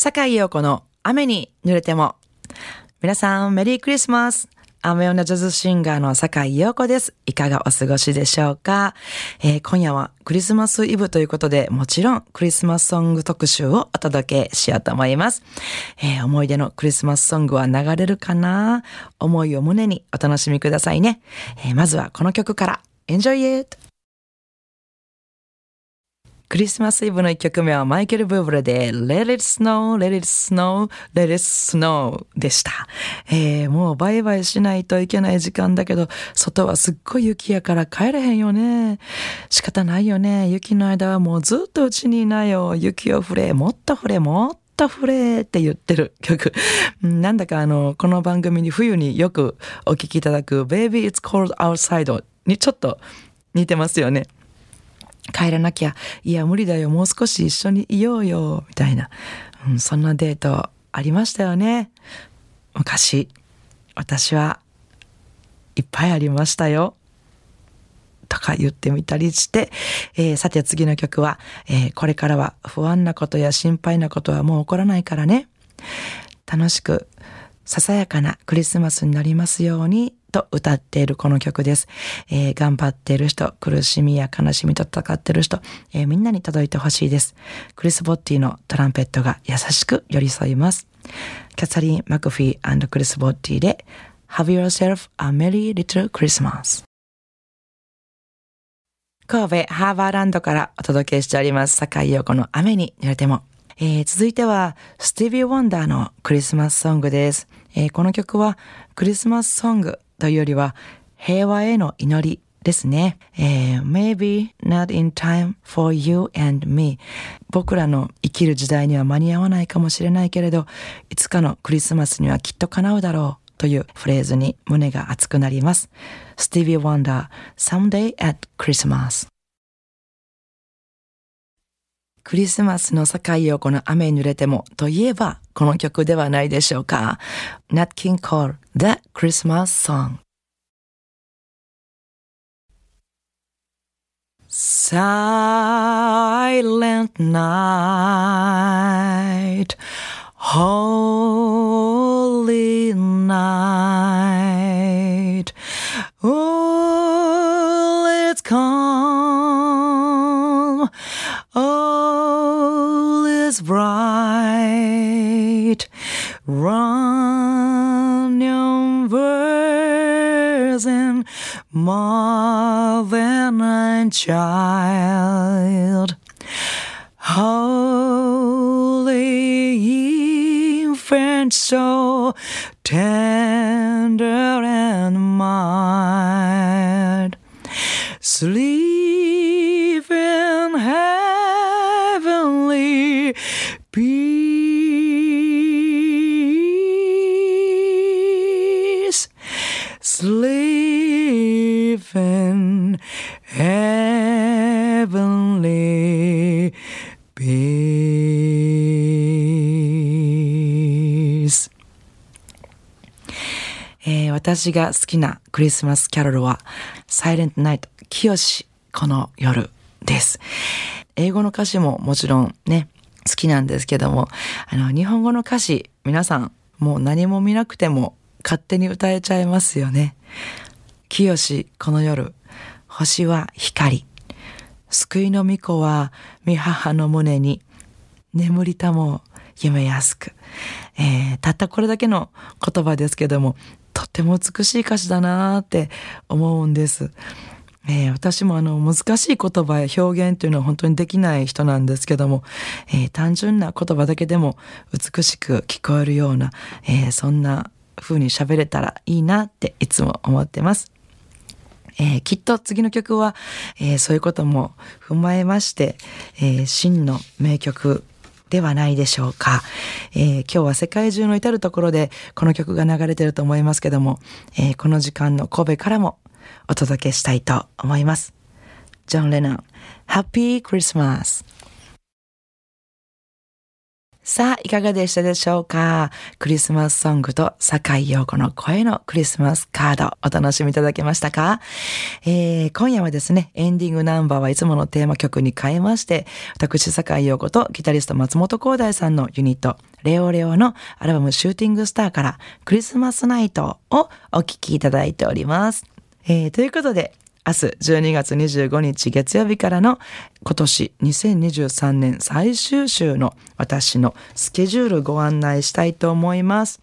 坂井陽子の雨に濡れても。皆さん、メリークリスマス。雨女ジャズシンガーの坂井陽子です。いかがお過ごしでしょうか、えー、今夜はクリスマスイブということで、もちろんクリスマスソング特集をお届けしようと思います。えー、思い出のクリスマスソングは流れるかな？思いを胸にお楽しみくださいね。えー、まずはこの曲から。Enjoy it! クリスマスイブの一曲目はマイケル・ブーブレで Let it snow, let it snow, let it snow でした。えー、もうバイバイしないといけない時間だけど、外はすっごい雪やから帰れへんよね。仕方ないよね。雪の間はもうずっとうちにいなよ。雪を降れ、もっと降れ、もっと降れって言ってる曲。なんだかあの、この番組に冬によくお聴きいただく Baby It's Cold Outside にちょっと似てますよね。帰らなきゃ、いや無理だよ、もう少し一緒にいようよ、みたいな、うん、そんなデートありましたよね。昔、私はいっぱいありましたよ。とか言ってみたりして、えー、さて次の曲は、えー、これからは不安なことや心配なことはもう起こらないからね。楽しく、ささやかなクリスマスになりますようにと歌っているこの曲です。えー、頑張っている人、苦しみや悲しみと戦っている人、えー、みんなに届いてほしいです。クリス・ボッティのトランペットが優しく寄り添います。キャサリン・マクフィークリス・ボッティで Have yourself a merry little Christmas 神戸ハーバーランドからお届けしております。坂井陽子の雨に濡れても。えー、続いては、スティービー・ウォンダーのクリスマスソングです。えー、この曲はクリスマスソングというよりは平和への祈りですね。えー、maybe not in time for you and me 僕らの生きる時代には間に合わないかもしれないけれど、いつかのクリスマスにはきっと叶うだろうというフレーズに胸が熱くなります。スティービー・ワンダー Someday at Christmas クリスマスの境をこの雨に濡れてもといえばこの曲ではないでしょうか。Nat King Cole The Christmas Song Silent night Holy night Run young virgin, mother and child. Holy infant, so tender and mild. Sleep 私が好きなクリスマスキャロルは、サイレントナイト、清この夜です。英語の歌詞ももちろんね、好きなんですけども、あの、日本語の歌詞、皆さん、もう何も見なくても勝手に歌えちゃいますよね。清この夜、星は光。救いの御子は御母の胸に眠りたも夢やすく、えー、たったこれだけの言葉ですけどもとっても美しい歌詞だなって思うんです。えー、私もあの難しい言葉や表現というのは本当にできない人なんですけども、えー、単純な言葉だけでも美しく聞こえるような、えー、そんな風に喋れたらいいなっていつも思ってます。えー、きっと次の曲は、えー、そういうことも踏まえまして、えー、真の名曲ではないでしょうか、えー、今日は世界中の至るところでこの曲が流れてると思いますけども、えー、この時間の神戸からもお届けしたいと思います。ジョン・レナン、Happy Christmas! さあ、いかがでしたでしょうか？クリスマスソングと坂井陽子の声のクリスマスカードお楽しみいただけましたか、えー、今夜はですね、エンディングナンバーはいつものテーマ曲に変えまして、私坂井陽子とギタリスト松本光大さんのユニット、レオレオのアルバムシューティングスターからクリスマスナイトをお聴きいただいております。えー、ということで、明日12月25日月曜日からの今年2023年最終週の私のスケジュールご案内したいと思います。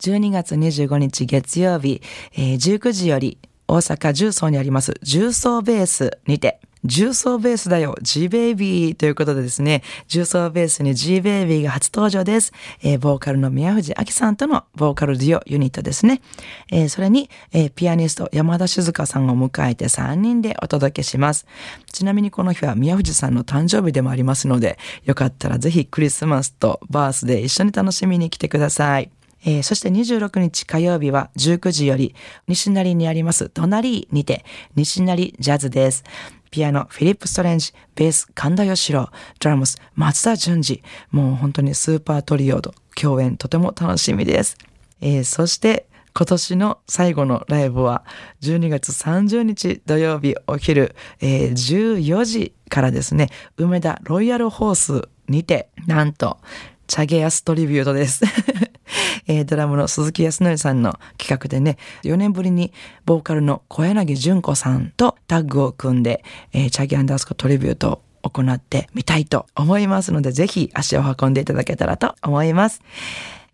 12月25日月曜日、えー、19時より大阪重曹にあります重曹ベースにて重曹ベースだよ G ベイビーということでですね、重曹ベースに G ベイビーが初登場です。えー、ボーカルの宮藤明さんとのボーカルデュオユニットですね。えー、それに、えー、ピアニスト山田静香さんを迎えて3人でお届けします。ちなみにこの日は宮藤さんの誕生日でもありますので、よかったらぜひクリスマスとバースで一緒に楽しみに来てください。えー、そして26日火曜日は19時より西成にあります隣にて西成ジャズです。ピアノ、フィリップ・ストレンジ、ベース、神田義郎、ドラムス、松田淳二。もう本当にスーパートリオと共演とても楽しみです。えー、そして、今年の最後のライブは12月30日土曜日お昼、えー、14時からですね、梅田ロイヤルホースにて、なんと、チャゲヤストリビュートです。えー、ドラムの鈴木康則さんの企画でね、4年ぶりにボーカルの小柳純子さんとタッグを組んで、えー、チャギアンダースコトリビュートを行ってみたいと思いますので、ぜひ足を運んでいただけたらと思います。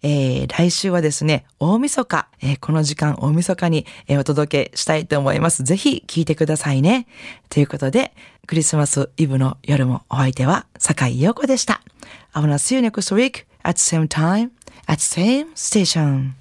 えー、来週はですね、大晦日、えー、この時間大晦日に、えー、お届けしたいと思います。ぜひ聞いてくださいね。ということで、クリスマスイブの夜もお相手は坂井陽子でした。I wanna see you next week at the same time at the same station.